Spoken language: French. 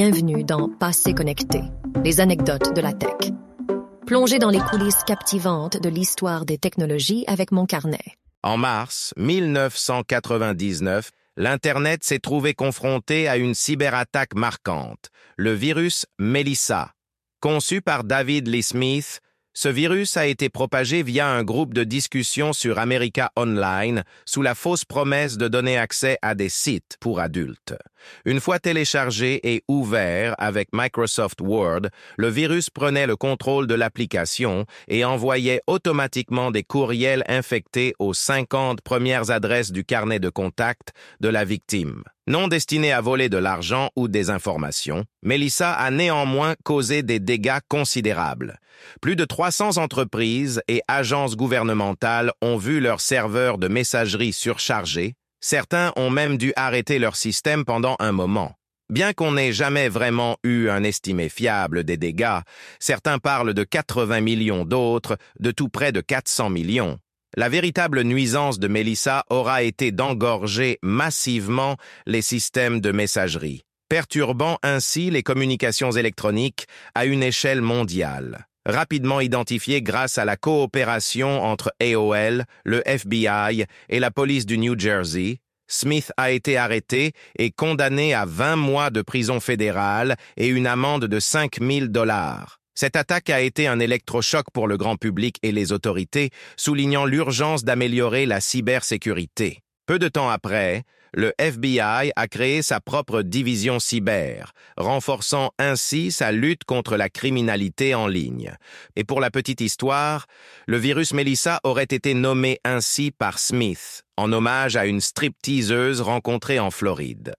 Bienvenue dans Passé connecté, les anecdotes de la tech. Plongez dans les coulisses captivantes de l'histoire des technologies avec mon carnet. En mars 1999, l'Internet s'est trouvé confronté à une cyberattaque marquante, le virus Melissa. Conçu par David Lee Smith, ce virus a été propagé via un groupe de discussion sur America Online sous la fausse promesse de donner accès à des sites pour adultes. Une fois téléchargé et ouvert avec Microsoft Word, le virus prenait le contrôle de l'application et envoyait automatiquement des courriels infectés aux 50 premières adresses du carnet de contact de la victime. Non destinée à voler de l'argent ou des informations, Melissa a néanmoins causé des dégâts considérables. Plus de 300 entreprises et agences gouvernementales ont vu leurs serveurs de messagerie surchargés. Certains ont même dû arrêter leur système pendant un moment. Bien qu'on n'ait jamais vraiment eu un estimé fiable des dégâts, certains parlent de 80 millions d'autres, de tout près de 400 millions. La véritable nuisance de Melissa aura été d'engorger massivement les systèmes de messagerie, perturbant ainsi les communications électroniques à une échelle mondiale. Rapidement identifié grâce à la coopération entre AOL, le FBI et la police du New Jersey, Smith a été arrêté et condamné à 20 mois de prison fédérale et une amende de 5 000 dollars. Cette attaque a été un électrochoc pour le grand public et les autorités, soulignant l'urgence d'améliorer la cybersécurité. Peu de temps après, le FBI a créé sa propre division cyber, renforçant ainsi sa lutte contre la criminalité en ligne. Et pour la petite histoire, le virus Melissa aurait été nommé ainsi par Smith, en hommage à une stripteaseuse rencontrée en Floride.